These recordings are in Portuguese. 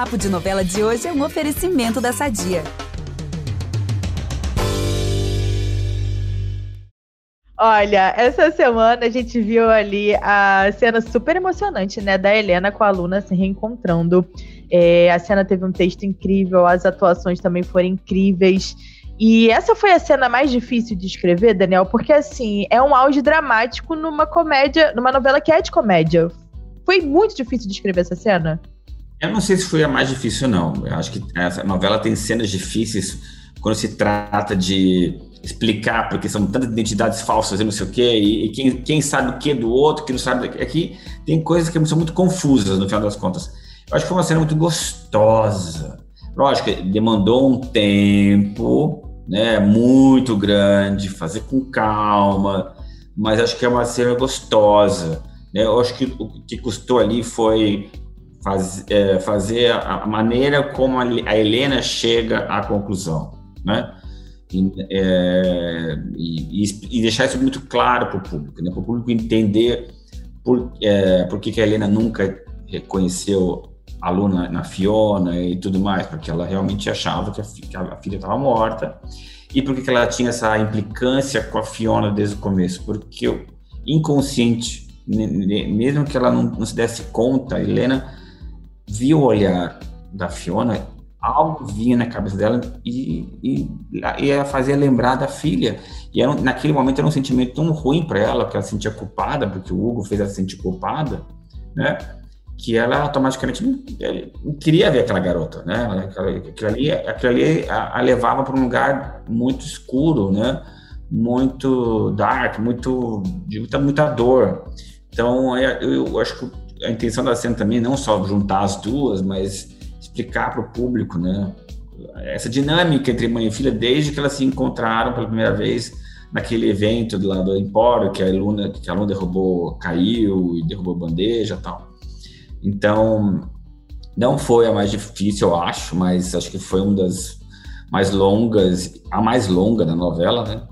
Papo de Novela de hoje é um oferecimento da Sadia. Olha, essa semana a gente viu ali a cena super emocionante, né, da Helena com a Luna se reencontrando. É, a cena teve um texto incrível, as atuações também foram incríveis. E essa foi a cena mais difícil de escrever, Daniel, porque assim, é um auge dramático numa comédia, numa novela que é de comédia. Foi muito difícil de escrever essa cena? Eu não sei se foi a mais difícil, não. Eu acho que essa novela tem cenas difíceis quando se trata de explicar, porque são tantas identidades falsas e não sei o quê, e, e quem, quem, sabe o que do outro, que não sabe. Aqui tem coisas que são muito confusas no final das contas. Eu acho que foi uma cena muito gostosa. Lógico, demandou um tempo né, muito grande, fazer com calma, mas acho que é uma cena gostosa. Né? Eu acho que o que custou ali foi faz, é, fazer a maneira como a Helena chega à conclusão. Né? E, é, e, e, deixar isso muito claro para o público, né? para o público entender por, é, por que, que a Helena nunca reconheceu a Luna na Fiona e tudo mais, porque ela realmente achava que a, que a filha estava morta, e por que, que ela tinha essa implicância com a Fiona desde o começo, porque o inconsciente, mesmo que ela não, não se desse conta, a Helena viu o olhar da Fiona algo vinha na cabeça dela e, e, e a fazia lembrar da filha. E era, naquele momento era um sentimento tão ruim para ela, que ela se sentia culpada, porque o Hugo fez ela se sentir culpada, né? Que ela automaticamente não, não queria ver aquela garota, né? Aquilo ali, aquilo ali a, a levava para um lugar muito escuro, né? Muito dark, muito de muita, muita dor. Então, eu, eu acho que a intenção da cena também não só juntar as duas, mas explicar para o público, né? Essa dinâmica entre mãe e filha desde que elas se encontraram pela primeira vez naquele evento do lado do Empório, que a Luna, que a Luna derrubou, caiu e derrubou bandeja tal. Então, não foi a mais difícil, eu acho, mas acho que foi uma das mais longas, a mais longa da novela, né?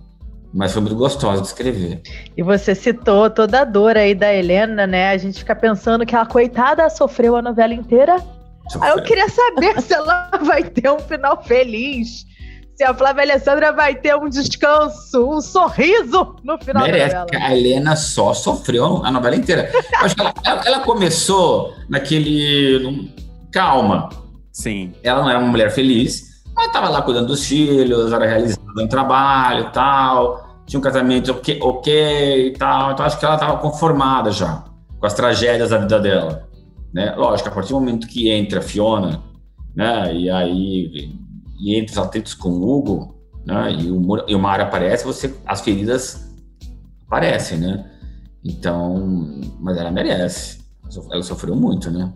Mas foi muito gostosa de escrever. E você citou toda a dor aí da Helena, né? A gente fica pensando que a coitada sofreu a novela inteira Aí eu queria saber se ela vai ter um final feliz. Se a Flávia Alessandra vai ter um descanso, um sorriso no final Merece, da novela. A Helena só sofreu a novela inteira. acho que ela, ela, ela, começou naquele. Calma. Sim. Ela não era uma mulher feliz, ela estava lá cuidando dos filhos, era realizando um trabalho tal. Tinha um casamento ok, ok e tal. Então acho que ela estava conformada já com as tragédias da vida dela. Né? Lógico, a partir do momento que entra a Fiona, né, e aí e entra os atritos com o Hugo, né, e o, e o Mário aparece, você, as feridas aparecem, né? Então, mas ela merece. Ela sofreu muito, né?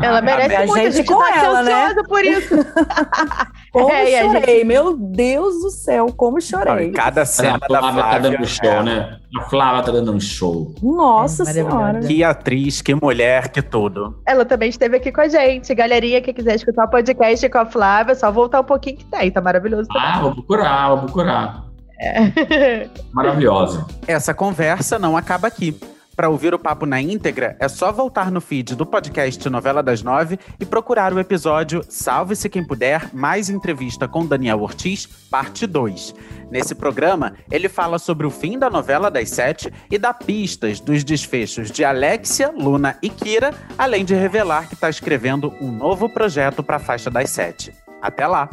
Ela merece a muito, gente, a gente com tá ela, né? por isso. como é, chorei, gente... meu Deus do céu, como chorei. Cada cena a Flávia tá dando um show, é. né? A Flávia tá dando um show. Nossa é, senhora. Que atriz, que mulher, que tudo. Ela também esteve aqui com a gente. Galerinha que quiser escutar o podcast com a Flávia, é só voltar um pouquinho que tem, tá maravilhoso. Também. Ah, vou procurar, vou procurar. É. Maravilhosa. Essa conversa não acaba aqui. Para ouvir o papo na íntegra, é só voltar no feed do podcast Novela das Nove e procurar o episódio Salve-se Quem Puder, mais entrevista com Daniel Ortiz, parte 2. Nesse programa, ele fala sobre o fim da novela das sete e dá pistas dos desfechos de Alexia, Luna e Kira, além de revelar que está escrevendo um novo projeto para a faixa das sete. Até lá!